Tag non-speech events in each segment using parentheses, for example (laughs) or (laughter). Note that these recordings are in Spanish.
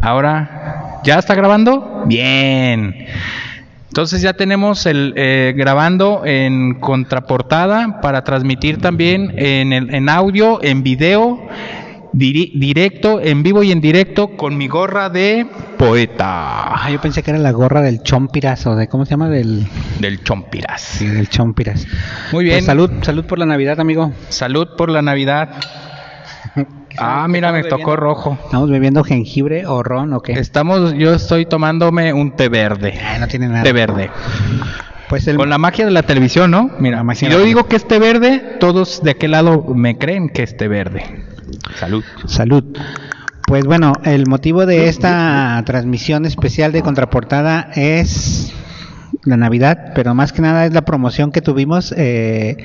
Ahora, ¿ya está grabando? Bien. Entonces ya tenemos el eh, grabando en contraportada para transmitir también en, el, en audio, en video, directo, en vivo y en directo con mi gorra de poeta Ah, yo pensé que era la gorra del Chompiras o de cómo se llama del del Chompiras. sí, del Chompiras. Muy bien. Pues salud, salud por la Navidad, amigo. Salud por la Navidad. Ah, mira, me tocó rojo. Estamos bebiendo jengibre o ron o qué? Estamos, yo estoy tomándome un té verde. Ay, no tiene nada. Té verde. Pues el Con la magia de la televisión, ¿no? Mira, La magia si yo digo que es té verde, todos de aquel lado me creen que es té verde. Salud. Salud. Pues bueno, el motivo de esta transmisión especial de Contraportada es la Navidad, pero más que nada es la promoción que tuvimos eh,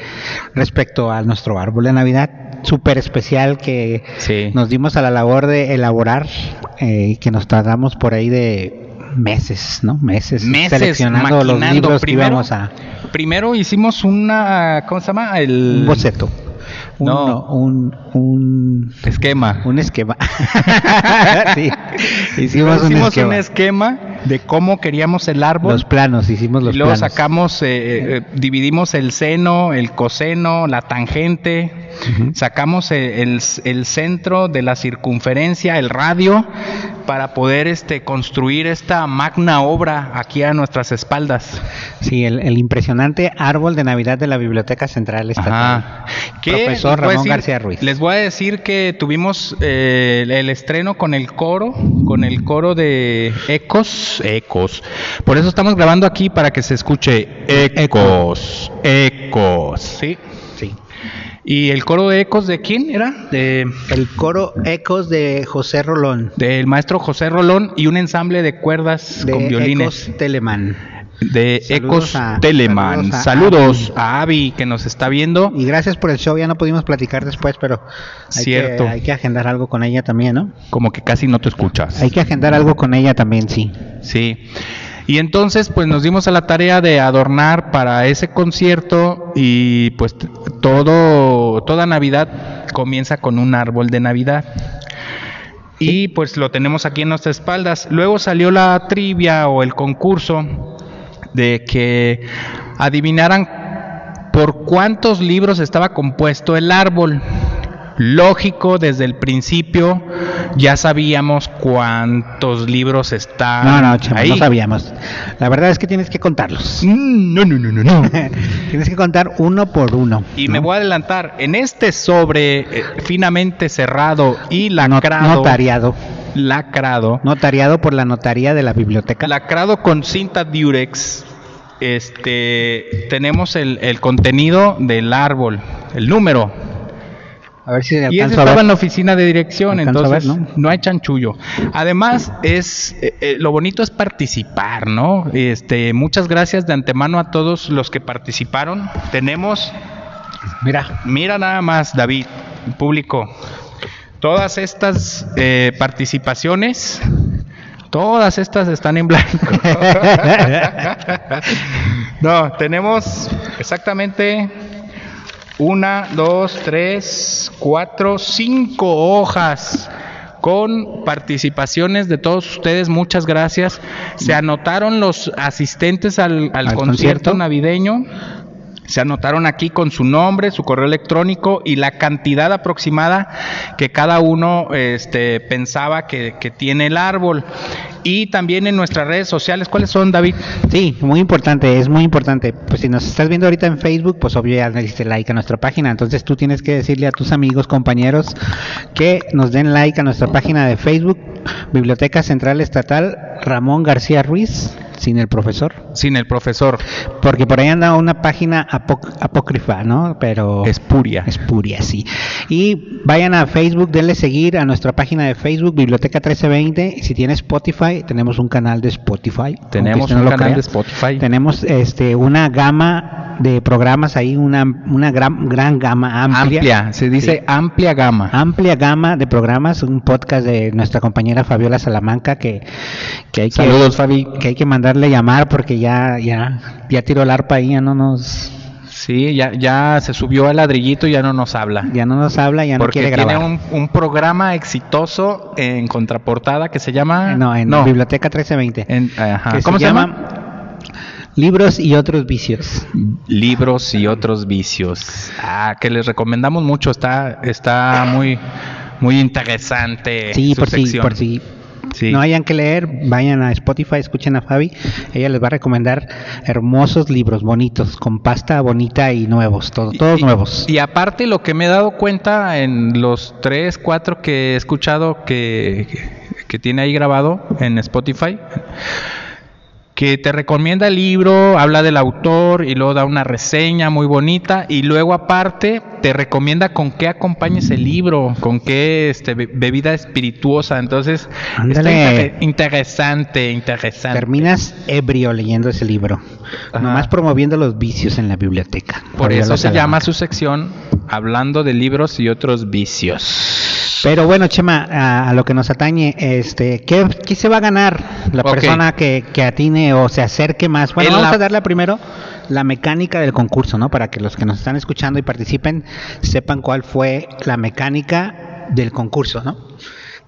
respecto a nuestro árbol de Navidad, súper especial que Sí. nos dimos a la labor de elaborar eh, y que nos tardamos por ahí de meses, ¿no? Meses, Meses seleccionando los libros que íbamos a... Primero hicimos una, ¿cómo se llama? El Un boceto. Un, no, un, un esquema. Un esquema. (laughs) sí. Hicimos, un, Hicimos esquema. un esquema de cómo queríamos el árbol. Los planos, hicimos los y luego planos. sacamos, eh, eh, dividimos el seno, el coseno, la tangente, sacamos eh, el, el centro de la circunferencia, el radio, para poder este, construir esta magna obra aquí a nuestras espaldas. Sí, el, el impresionante árbol de Navidad de la Biblioteca Central Estatal. Ajá. Profesor Ramón decir- García Ruiz. Les voy a decir que tuvimos eh, el, el estreno con el coro, con el coro de Ecos, Ecos. Por eso estamos grabando aquí para que se escuche Ecos, Ecos. Sí. Sí. ¿Y el coro de Ecos de quién era? De El coro Ecos de José Rolón. del maestro José Rolón y un ensamble de cuerdas De con violines. Ecos Telemann. De Ecos Telemann. saludos a Saludos a Avi que nos está viendo. Y gracias por el show, ya no pudimos platicar después, pero hay, Cierto. Que, hay que agendar algo con ella también, ¿no? Como que casi no te escuchas. Hay que agendar algo con ella también, sí. Sí. Y entonces pues nos dimos a la tarea de adornar para ese concierto y pues todo toda Navidad comienza con un árbol de Navidad. Y pues lo tenemos aquí en nuestras espaldas. Luego salió la trivia o el concurso de que adivinaran por cuántos libros estaba compuesto el árbol. Lógico, desde el principio ya sabíamos cuántos libros están No, no, chamo, Ah, ahí. no sabíamos. La verdad es que tienes que contarlos. Mm, No, no, no, no, no. (laughs) tienes que contar uno por uno. Y ¿no? me voy a adelantar, en este sobre eh, finamente cerrado y lacrado, notariado. Lacrado, Notariado por la notaría de la biblioteca. lacrado con cinta Durex, este, tenemos el, el contenido del árbol, el número. A ver si Y ese a estaba ver. en la oficina de dirección, entonces ver, ¿no? ¿no? hay chanchullo. Además, es eh, eh, lo bonito es participar, ¿no? Este, muchas gracias de antemano a todos los que participaron. Tenemos Mira, Mira nada más, David, público. Todas estas eh, participaciones, todas estas están en blanco. (laughs) no, tenemos exactamente una, dos, tres, cuatro, cinco hojas con participaciones de todos ustedes. Muchas gracias. Se anotaron los asistentes al, al ¿Al concierto concierto? navideño. Se anotaron aquí con su nombre, su correo electrónico y la cantidad aproximada que cada uno este, pensaba que, tiene el árbol. Y también en nuestras redes sociales, ¿cuáles son, David? sí, muy importante, es muy importante. Pues si nos estás viendo ahorita en Facebook, pues obvio ya le diste like a nuestra página. Entonces tú tienes que decirle a tus amigos, compañeros, que nos den like a nuestra página de Facebook, Biblioteca Central Estatal Ramón García Ruiz, sin el profesor. Sin el profesor. Porque por ahí anda una página apoc- apócrifa, ¿no? Pero Espuria. Espuria, sí. Y vayan a Facebook, denle seguir a nuestra página de Facebook, Biblioteca 1320. Y si tiene Spotify, tenemos un canal de Spotify. Tenemos no un canal crea. de Spotify. Tenemos este una gama de programas ahí, una, una gran, gran gama amplia. Amplia, se dice Sí. amplia gama. Amplia gama de programas, un podcast de nuestra compañera Fabiola Salamanca que, que hay que Saludos, Fabi. que hay que mandarle llamar porque ya ya ya tiró el arpa ahí, ya no nos Sí, ya, ya se subió al ladrillito y ya no nos habla. Ya no nos habla, ya no Porque quiere tiene grabar. un, un programa exitoso en contraportada que se llama... No, en Biblioteca 1320. En- ajá. que ¿Cómo se, llama? Libros y otros vicios. Libros y otros vicios. Ah, que les recomendamos mucho. Está, está muy, muy interesante. Sí, su por si, por si Sí. No hayan que leer, vayan a Spotify, escuchen a Fabi. Ella les va a recomendar hermosos libros, bonitos, con pasta bonita y nuevos, todo- todos Y- nuevos. Y aparte lo que me he dado cuenta en los tres, cuatro que he escuchado que, que tiene ahí grabado en Spotify, que te recomienda el libro, habla del autor y luego da una reseña muy bonita y luego aparte te recomienda con qué acompañes el libro, con qué este, be- bebida espirituosa. Entonces, está Ándale. interesante, interesante. Terminas ebrio leyendo ese libro, Ajá. nomás promoviendo los vicios en la biblioteca. Por eso se llama su sección Hablando de libros y otros vicios. Pero bueno, Chema, a, a lo que nos atañe, este, ¿qué, qué se va a ganar la persona que, que atine o se acerque más? Bueno, En vamos la- a darle primero la mecánica del concurso, ¿no? Para que los que nos están escuchando y participen sepan cuál fue la mecánica del concurso, ¿no?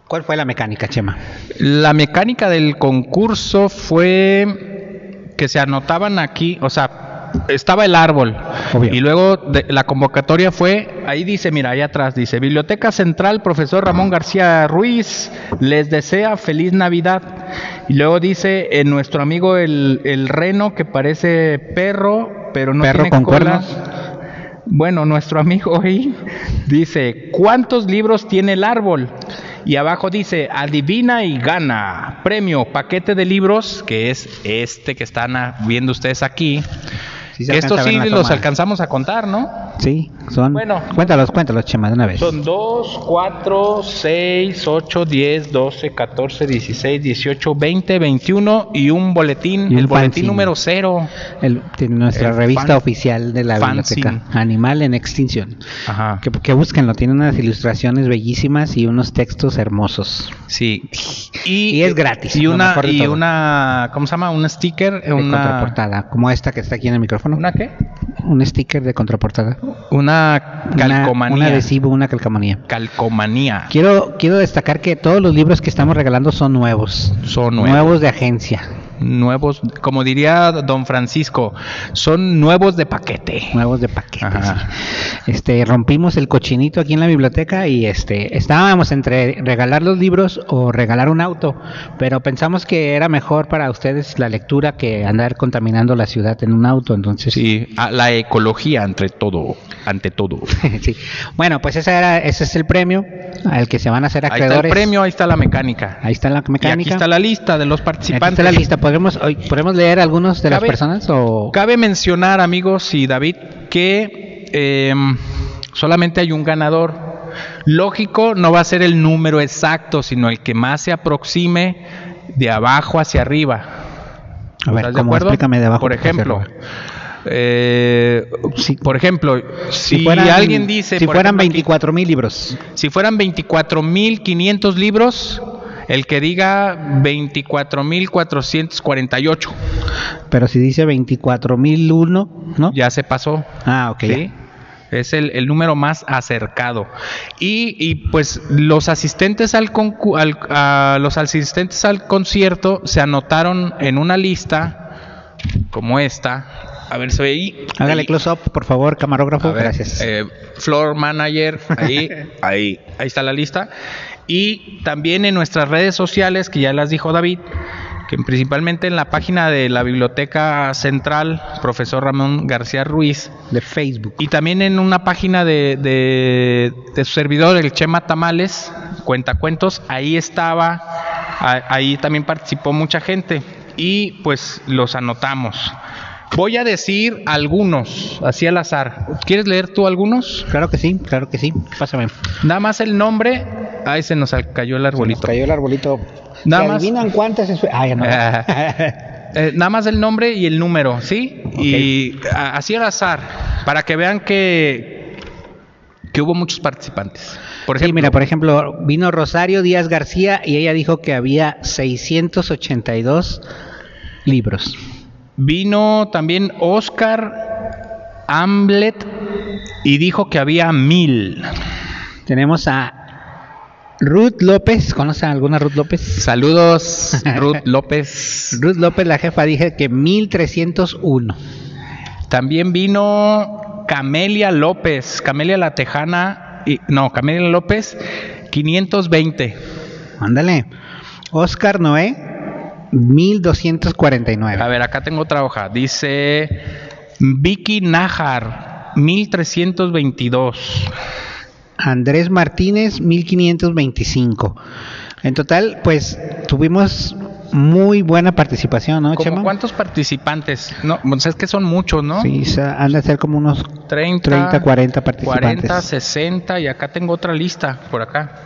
¿Cuál fue la mecánica, Chema? La mecánica del concurso fue que se anotaban aquí, o sea, estaba el árbol Obvio. y luego de- la convocatoria fue, ahí dice, mira, ahí atrás dice, Biblioteca Central, profesor Ramón García Ruiz, les desea feliz Navidad. Y luego dice, eh, nuestro amigo el, el reno que parece perro, pero no Perro tiene con cola. cuernos. Bueno, nuestro amigo ahí dice, ¿cuántos libros tiene el árbol? Y abajo dice, adivina y gana. Premio, paquete de libros, que es este que están viendo ustedes aquí. Sí se Estos a sí los toma. alcanzamos a contar, ¿no? Sí, son. Bueno. Cuéntalos, cuéntalos, Chema, de una vez. Son 2, 4, 6, 8, 10, 12, 14, 16, 18, 20, 21 y un boletín, Y un el boletín fanzine. número 0. El- de nuestra El revista fan- oficial de la fanzine. biblioteca, Animal en Extinción. Ajá. Que, que búsquenlo, tiene unas ilustraciones bellísimas y unos textos hermosos. Sí. Y es gratis, Y una, y todo. una, ¿cómo se llama? Un sticker, De una, contraportada, como esta que está aquí en el micrófono. ¿Una qué? Un sticker de contraportada. Una Una- calcomanía. Un adhesivo, una calcomanía. Calcomanía. Quiero, quiero destacar que todos los libros que estamos regalando son nuevos. Son nuevos. de agencia. Nuevos, como diría don Francisco, son nuevos de paquete. Nuevos de paquete. Ajá. sí. Este, rompimos el cochinito aquí en la biblioteca y este, estábamos entre regalar los libros o regalar un auto, pero pensamos que era mejor para ustedes la lectura que andar contaminando la ciudad en un auto, entonces Sí, la ecología ante todo, ante todo. (laughs) sí. Bueno, pues ese era, ese es el premio al que se van a hacer Ahí está acreedores. el premio, ahí está la mecánica. Ahí está la Y aquí mecánica. está la lista de los Aquí participantes. está la lista. ¿Podremos, hoy, ¿podemos leer algunos de las personas o Cabe mencionar, amigos y David, que eh, solamente hay un ganador. Lógico, no va a ser el número exacto, sino el que más se aproxime de abajo hacia arriba. A ver, ¿Estás de ¿cómo? acuerdo? Explícame de abajo Por ejemplo, eh, Sí. por ejemplo, si, fueran- alguien dice, si fueran ejemplo, aquí, 24 mil libros? si fueran 24.500 libros, el que diga 24.448 Pero si dice 24.001, ¿no? ya se pasó. Ah, ok. ¿sí? Es el, el número más acercado. Y, y, pues los asistentes al, concu- al- a- los asistentes al concierto se anotaron en una lista como esta. A ver, soy ahí. Hágale ahí. close up, por favor, camarógrafo. Ver, Gracias. eh, floor manager, ahí, (laughs) ahí, ahí está la lista. Y también en nuestras redes sociales, que ya las dijo David, que principalmente en la página de la Biblioteca Central, profesor Ramón García Ruiz, de Facebook. y también en una página de, de, de su servidor, el Chema Tamales, Cuentacuentos, ahí estaba, a- ahí también participó mucha gente y pues los anotamos. Voy a decir algunos, así al azar. ¿Quieres leer tú algunos? Claro que sí, claro que sí. Pásame. Nada más el nombre. Ahí se nos cayó el Nos arbolito. cayó el arbolito. Nada ¿Se más. adivinan cuántas es? Ya no. (laughs) Eh, nada más el nombre y el número, ¿sí? Y a- así al azar, para que vean que, que hubo muchos participantes. Por sí, ejemplo, mira, por ejemplo, vino Rosario Díaz García y ella dijo que había 682 libros. vino también Oscar Hamlet y dijo que había mil. Tenemos a Ruth López. ¿Conoce a alguna Ruth López? Saludos, (laughs) Ruth López. Ruth López, la jefa, dije que 1301. También vino Camelia López, Camelia la Tejana, y, no, Camelia López, 520. Ándale. Oscar Noé, 1249. A ver, acá tengo otra hoja. Dice Vicky Najar, 1322. Andrés Martínez, 1525. En total, pues tuvimos muy buena participación, ¿no, ¿Cómo Chema? ¿Cuántos participantes? No, pues es que son muchos, ¿no? Sí, han de ser como unos 30, 30, 40 participantes. 40, 60 y acá tengo otra lista por acá.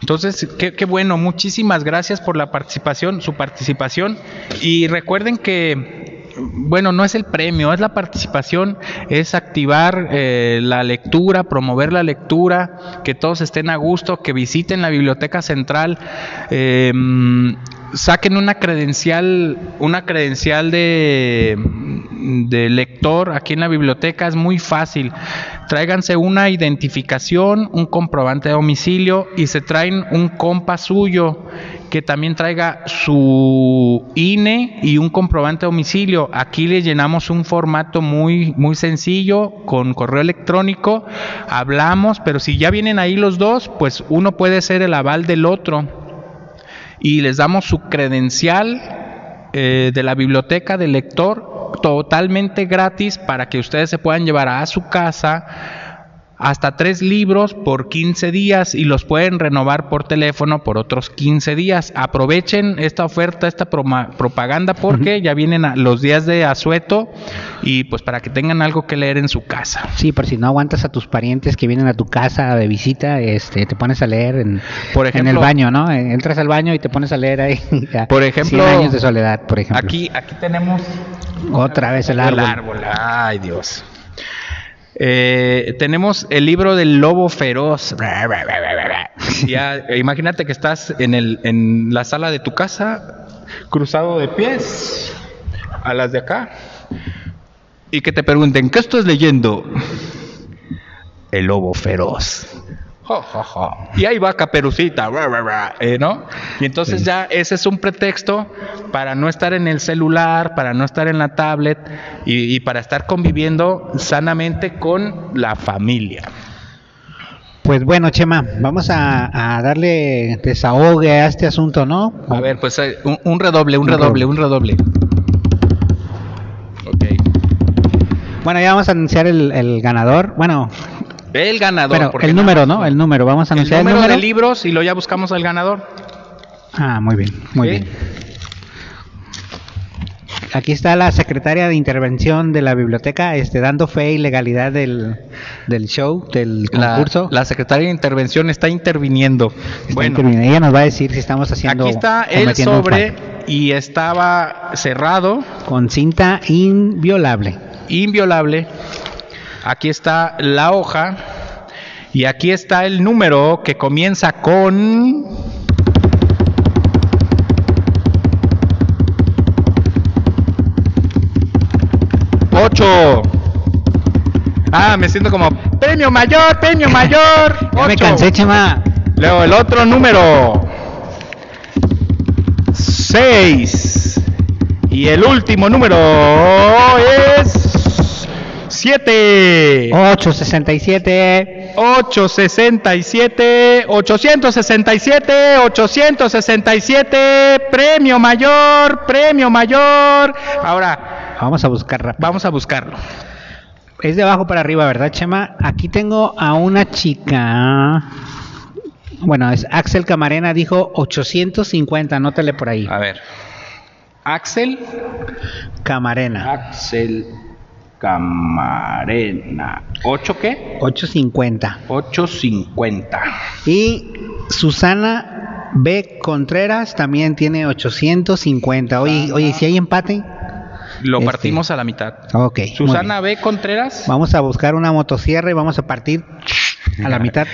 Entonces, qué, qué bueno, muchísimas gracias por la participación, su participación y recuerden que, bueno, no es el premio, es la participación, es activar eh, la lectura, promover la lectura, que todos estén a gusto, que visiten la biblioteca central, eh, saquen una credencial, una credencial de, de lector aquí en la biblioteca, es muy fácil. Tráiganse una identificación, un comprobante de domicilio y se traen un compa suyo que también traiga su INE y un comprobante de domicilio. Aquí le llenamos un formato muy muy sencillo con correo electrónico. Hablamos, pero si ya vienen ahí los dos, pues uno puede ser el aval del otro y les damos su credencial eh, de la biblioteca del lector totalmente gratis para que ustedes se puedan llevar a su casa hasta tres libros por 15 días y los pueden renovar por teléfono por otros 15 días. Aprovechen esta oferta, esta propaganda porque ya vienen a- los días de asueto y pues para que tengan algo que leer en su casa. Sí, por si no aguantas a tus parientes que vienen a tu casa de visita, este, te pones a leer en, Por en el ejemplo- baño, ¿no? Entras al baño y te pones a leer ahí. (laughs) a Por ejemplo, 100 años de soledad, por ejemplo. Aquí, aquí tenemos Otra vez el árbol. Ay, Dios. Eh, tenemos el libro del lobo feroz. (laughs) Ya, imagínate que estás en, el, en la sala de tu casa, cruzado de pies, a las de acá, y que te pregunten, ¿qué estás leyendo? El lobo feroz. Jo, jo, jo. Y ahí va Caperucita, ra, ra, ra, eh, ¿no? Y entonces Sí. ya ese es un pretexto para no estar en el celular, para no estar en la tablet y, y para estar conviviendo sanamente con la familia. Pues bueno, Chema, vamos a, a darle desahogue a este asunto, ¿no? A ver, pues eh, un, un redoble, un Un redoble, un redoble. Ok. Bueno, ya vamos a anunciar el, el ganador. Bueno, El ganador. pero el número, ¿no? El número. Vamos a El anunciar el número número. de libros y luego ya buscamos al ganador. Ah, muy bien, muy ¿Sí? bien. Aquí está la secretaria de intervención de la biblioteca, este, dando fe y legalidad del, del show, del concurso. la secretaria de intervención está interviniendo. Está bueno, interviniendo. ella nos va a decir si estamos haciendo. aquí está el sobre y estaba cerrado, con cinta inviolable. inviolable. Aquí está la hoja y aquí está el número que comienza con ocho. Ah, me siento como premio mayor, premio mayor. (laughs) Ya me ocho. cansé, Chema. Luego el otro número 6. Y el último número es 7. 867. 867, 867, 867, premio mayor, premio mayor. Ahora, Vamos a buscar rápido. vamos a buscarlo. Es de abajo para arriba, ¿verdad, Chema? Aquí tengo a una chica. Bueno, es Axel Camarena, dijo 850, anótale por ahí. A ver. Axel. Camarena. Axel Camarena. ¿8 qué? 850. 850. Y Susana B. Contreras también tiene 850. Oye, oye, si hay empate. Lo Este. partimos a la mitad. Ok. Susana. B. Contreras. Vamos a buscar una motosierra y vamos a partir a la (laughs) mitad.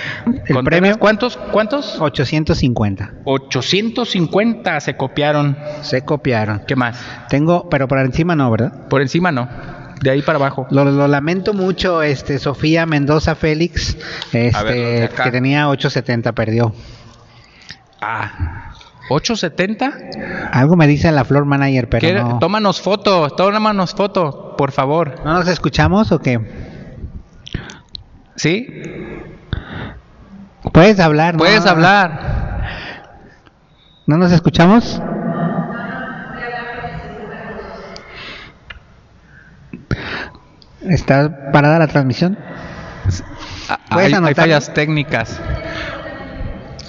El premio ¿Cuántos? ¿Cuántos? 850. 850 se copiaron. Se copiaron. ¿Qué más? Tengo, pero por encima no, ¿verdad? Por encima no. De ahí para abajo. Lo, lo lamento mucho, este Sofía Mendoza Félix, este, ver, que tenía 870, perdió. Ah, 870. Algo me dice la Flor Manager, pero ¿Qué- no. Tómanos foto, tómanos foto, por favor. ¿No nos escuchamos o qué? ¿Sí? Puedes hablar, ¿no? Puedes hablar. ¿No nos escuchamos? ¿Está parada la transmisión? Ah, ¿Puedes Hay, hay fallas técnicas.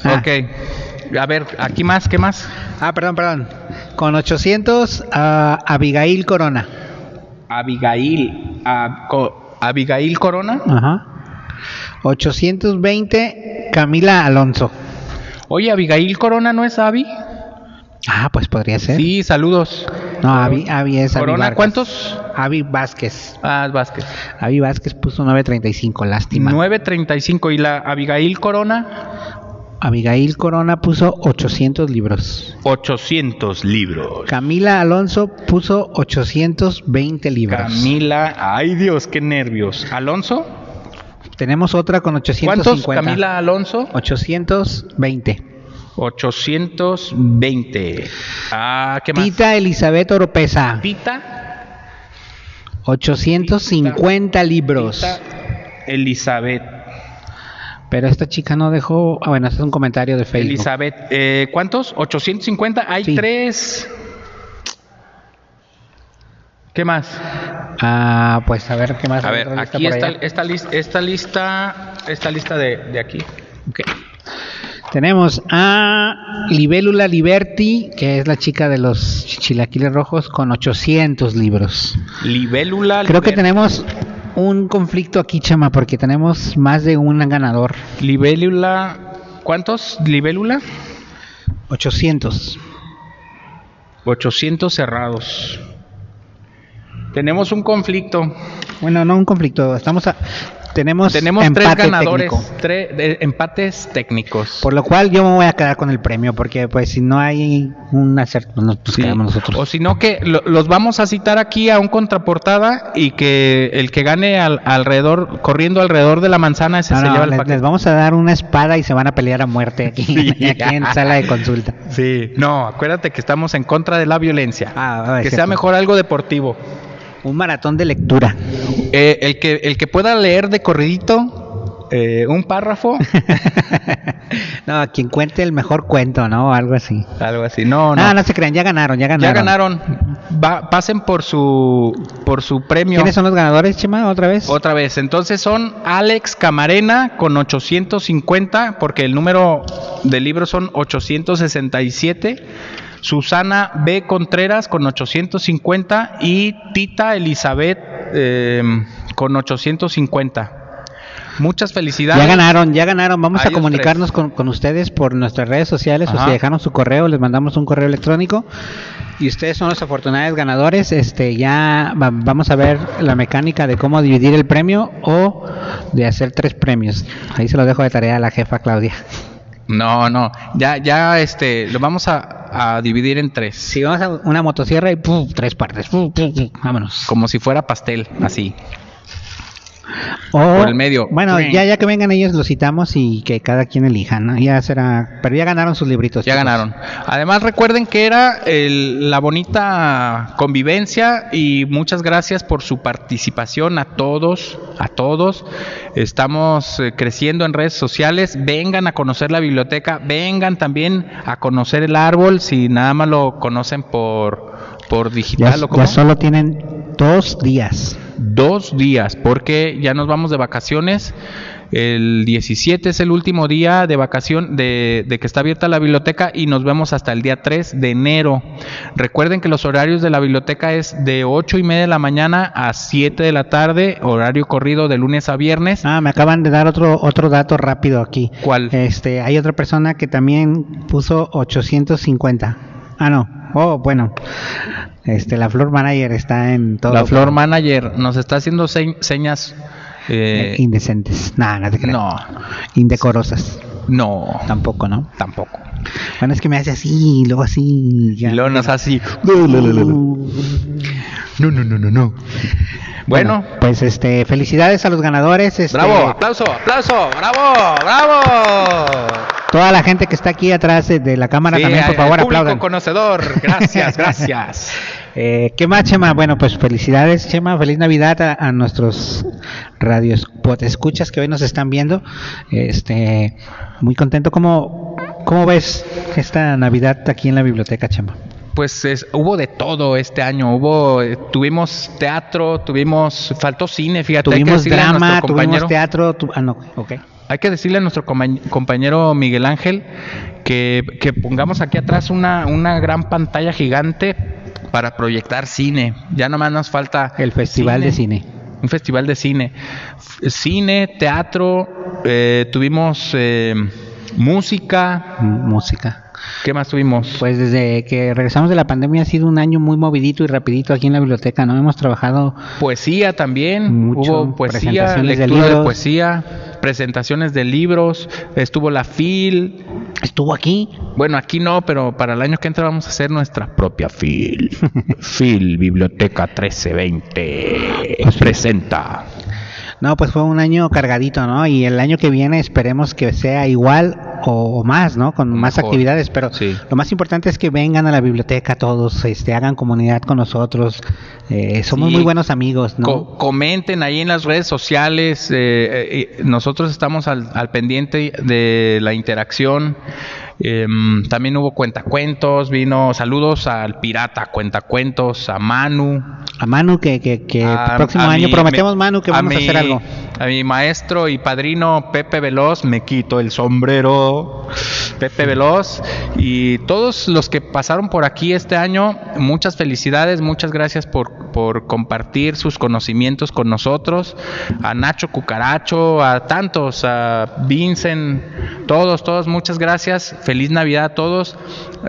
Ah. Ok. A ver, aquí más, ¿qué más? Ah, perdón, perdón. Con 800, a Abigail Corona. Abigail. ah, co- Abigail Corona. Ajá. 820, Camila Alonso. Oye, Abigail Corona no es Abby. Ah, pues podría ser. Sí, saludos. No, Avi, Avi es Avi Corona. ¿cuántos? Avi Vázquez. Ah, Vázquez. Avi Vázquez puso 935, lástima. 935 y la Abigail Corona Abigail Corona puso 800 libros. 800 libros. Camila Alonso puso 820 libros. Camila, ay Dios, qué nervios. Alonso, Tenemos otra con 850. ¿cuántos? Camila Alonso, 820. 820. Ah, ¿qué más? Tita Elizabeth Oropesa, Tita, 850 libros. Tita Elizabeth. Pero esta chica no dejó. Ah, bueno, este es un comentario de Facebook. Elizabeth, eh, ¿cuántos? 850. Hay Sí. tres. ¿Qué más? Ah, pues a ver qué más. A ver, aquí está esta lista, esta lista, esta lista de, de aquí. Ok. Tenemos a Libélula Liberty, que es la chica de los chilaquiles rojos, con 800 libros. Libélula. Creo que tenemos un conflicto aquí, chama, porque tenemos más de un ganador. Libélula. ¿Cuántos? Libélula. 800. 800 cerrados. Tenemos un conflicto. Bueno, no un conflicto. Estamos a- tenemos Tenemos tres ganadores, técnico. tres empates técnicos. Por lo cual yo me voy a quedar con el premio, porque pues si no hay un acierto, pues nos Sí. quedamos nosotros. O si no, que lo- los vamos a citar aquí a un contraportada y que el que gane al- alrededor, corriendo alrededor de la manzana, ese No, se no, lleva el les, paquete. les vamos a dar una espada y se van a pelear a muerte aquí, Sí. (laughs) aquí en sala de consulta. Sí, no, acuérdate que estamos en contra de la violencia. Ah, que sea mejor algo deportivo. Un maratón de lectura. Eh, el, que, el que pueda leer de corridito eh, un párrafo, (laughs) no, quien cuente el mejor cuento, ¿no? Algo así. algo así. No, no. No, no se crean, ya ganaron, ya ganaron. ya ganaron. Va- pasen por su por su premio. ¿Quiénes son los ganadores, Chema, otra vez? Otra vez, entonces son Alex Camarena con 850, porque el número de libros son 867. Susana B. Contreras con 850 y Tita Elizabeth eh, con 850. Muchas felicidades. Ya ganaron, ya ganaron. Vamos A comunicarnos con, con ustedes por nuestras redes sociales o si dejaron su correo, les mandamos un correo electrónico. Y ustedes son los afortunados ganadores. Este, ya va- vamos a ver la mecánica de cómo dividir el premio o de hacer tres premios. Ahí se lo dejo de tarea a la jefa Claudia. No, no, ya, ya, este, lo vamos a, a dividir en tres, Si vamos a una motosierra y ¡pum! tres partes. ¡pum! ¡pum! ¡pum! Vámonos. como si fuera pastel, así. O, por el medio. Bueno, ya, ya que vengan ellos, los citamos y que cada quien elija, ¿no? Ya será. Pero ya ganaron sus libritos. Ya chicos. ganaron. Además recuerden que era el- la bonita convivencia y muchas gracias por su participación a todos, a todos. Estamos eh, creciendo en redes sociales. Vengan a conocer la biblioteca, vengan también a conocer el árbol si nada más lo conocen por por Ya, digital o ya como solo tienen dos días. dos días porque ya nos vamos de vacaciones. El 17 es el último día de vacación de, de que está abierta la biblioteca y nos vemos hasta el día 3 de enero. Recuerden que los horarios de la biblioteca es de 8 y media de la mañana a 7 de la tarde, horario corrido de lunes a viernes. Ah, me acaban de dar otro otro dato rápido aquí. ¿Cuál? Este, hay otra persona que también puso 850. Ah, no. Oh, bueno. Este, la Flor Manager está en todo. La Flor Manager nos está haciendo se- señas. Eh, indecentes. Nah, no te creas. no, Indecorosas. no, Tampoco, ¿no? tampoco. Bueno, es que me hace así, luego así. Y ya. luego nos hace así. Uh, No, no, no, no, no. Bueno, pues este, felicidades a los ganadores. Este, bravo, aplauso, aplauso, bravo, bravo. Toda la gente que está aquí atrás de, la cámara Sí, también, por favor, público aplaudan. conocedor, gracias, (laughs) gracias. Eh, ¿Qué más, Chema? Bueno, pues felicidades, Chema. Feliz Navidad a, a nuestros radios escuchas que hoy nos están viendo. Este, muy contento. ¿Cómo, ¿Cómo ves esta Navidad aquí en la biblioteca, Chema? Pues es- hubo de todo este año. Hubo, eh, tuvimos teatro, tuvimos, faltó cine, fíjate. que Tuvimos drama, tuvimos teatro. tu- ah, no, ok. Hay que decirle a nuestro compañ- compañero Miguel Ángel que, que pongamos aquí atrás una, una gran pantalla gigante para proyectar cine. Ya nomás nos falta El Festival de Cine. Un festival de cine. Cine, teatro, eh, tuvimos eh, música. Música. ¿Qué más tuvimos? Pues desde que regresamos de la pandemia ha sido un año muy movidito y rapidito aquí en la biblioteca, ¿no? Hemos trabajado Poesía también, Mucho, hubo poesía, de lectura de, libros. poesía, presentaciones de libros, estuvo la FIL. Estuvo aquí. Bueno, aquí no, pero para el año que entra vamos a hacer nuestra propia FIL. (laughs) FIL Biblioteca 1320 presenta. No, pues fue un año cargadito, ¿no? Y el año que viene esperemos que sea igual o, o más, ¿no? Con más actividades, pero Sí. lo más importante es que vengan a la biblioteca todos, este, hagan comunidad con nosotros. Eh, somos Sí. muy buenos amigos, ¿no? Co- comenten ahí en las redes sociales. eh, eh, nosotros estamos al, al pendiente de la interacción. Em, también hubo cuentacuentos, vino saludos al pirata cuentacuentos, a Manu. a Manu, que, que, que a- el próximo año mi- prometemos, me- Manu, que vamos a, mi- hacer algo. A mi maestro y padrino Pepe Veloz, me quito el sombrero. Pepe Veloz y todos los que pasaron por aquí este año, muchas felicidades, muchas gracias por, por compartir sus conocimientos con nosotros. A Nacho Cucaracho, a tantos, a Vincent, todos, todos, muchas gracias. Feliz Navidad a todos.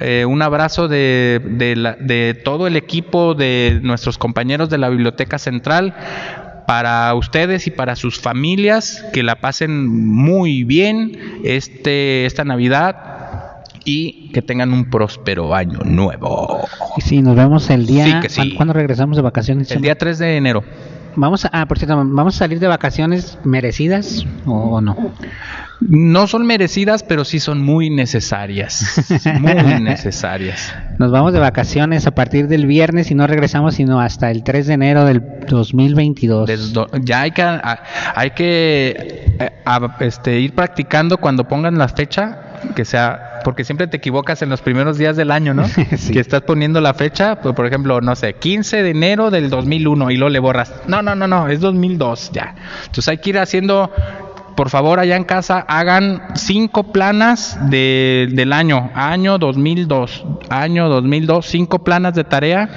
Eh, un abrazo de, de todo el equipo de nuestros compañeros de la Biblioteca Central para ustedes y para sus familias que la pasen muy bien este esta Navidad y que tengan un próspero año nuevo. Y sí, nos vemos el día. Sí que sí. ¿Cuándo regresamos de vacaciones? El día 3 de enero. Vamos a, ah, por cierto, ¿vamos a salir de vacaciones merecidas o, no? No son merecidas, pero sí son muy necesarias. Muy (laughs) necesarias. Nos vamos de vacaciones a partir del viernes y no regresamos sino hasta el 3 de enero del 2022. Desde do- ya hay que, hay que eh, a- este, ir practicando cuando pongan la fecha, que sea, porque siempre te equivocas en los primeros días del año, ¿no? (laughs) Sí. Que estás poniendo la fecha, pues, por ejemplo, no sé, 15 de enero del 2001 y luego le borras. No, no, no, no, es 2002 ya. Entonces hay que ir haciendo, por favor, allá en casa, hagan cinco planas de- del año, año 2002, año 2002, cinco planas de tarea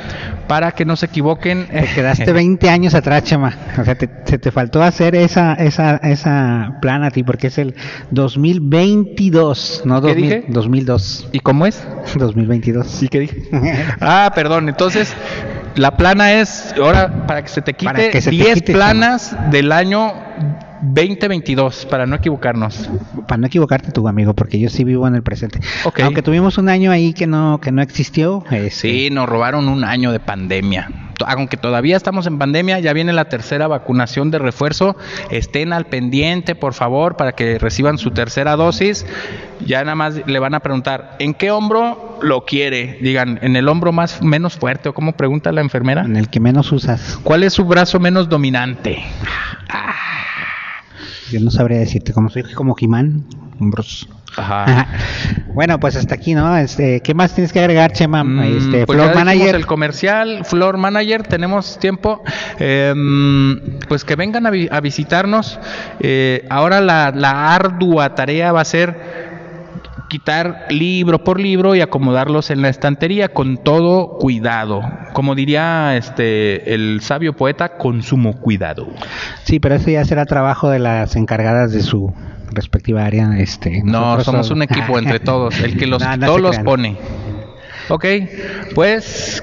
para que no se equivoquen. Te quedaste 20 años atrás, Chema. O sea, te, se te faltó hacer esa, esa, esa plan a ti porque es el 2022, no ¿Qué 2000, dije? 2002. ¿Y cómo es? 2022. ¿Sí que dije? (laughs) ah, perdón. Entonces, la plana es, ahora, para que se te quite, que se te 10 quite, planas del año 2022, para no equivocarnos. Para no equivocarte tú, amigo, porque yo sí vivo en el presente. Aunque tuvimos un año ahí que no, que no existió. este, Sí, nos robaron un año de pandemia. Aunque todavía estamos en pandemia, ya viene la tercera vacunación de refuerzo. Estén al pendiente, por favor, para que reciban su tercera dosis. Ya nada más le van a preguntar, ¿en qué hombro lo quiere? Digan, ¿en el hombro más menos fuerte o cómo pregunta la enfermera? En el que menos usas. ¿Cuál es su brazo menos dominante? Yo no sabría decirte, como soy como Jimán. hombros. Ajá. Ajá. Bueno, pues hasta aquí, ¿no? Este, ¿Qué más tienes que agregar, Chema? Mm, este, pues Floor Manager. el comercial, Floor Manager, tenemos tiempo. Em, pues que vengan a, vi- a visitarnos. Eh, ahora la, la ardua tarea va a ser quitar libro por libro y acomodarlos en la estantería con todo cuidado. Como diría este el sabio poeta, con sumo cuidado. Sí, pero eso ya será trabajo de las encargadas de su respectiva área. Este, No, somos un equipo entre (laughs) todos, el que los, No, no todos se los crean. pone. Ok, pues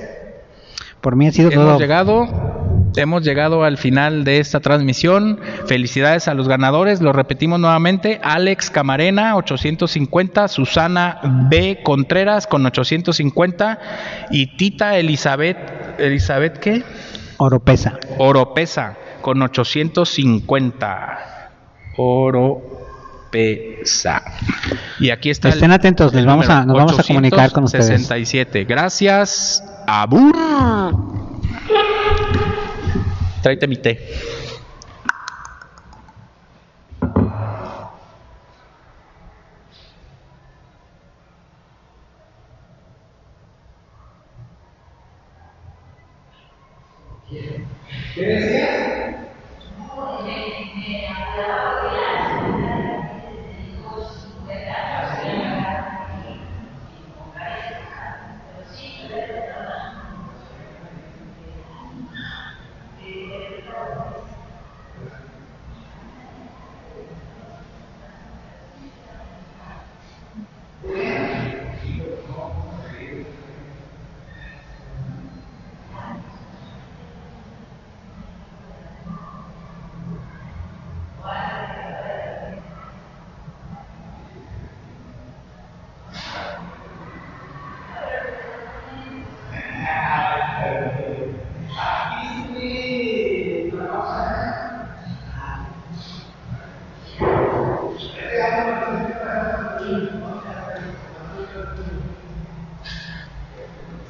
Por mí ha sido hemos todo. llegado, hemos llegado al final de esta transmisión. Felicidades a los ganadores. Lo repetimos nuevamente: Alex Camarena 850, Susana B Contreras con 850 y Tita Elizabeth, Elizabeth qué? Oropesa. Oropesa con 850. Oropesa. Y aquí está. Estén atentos, les vamos a, nos vamos a comunicar con ustedes. 67. Gracias. Abur. Tráete mi té.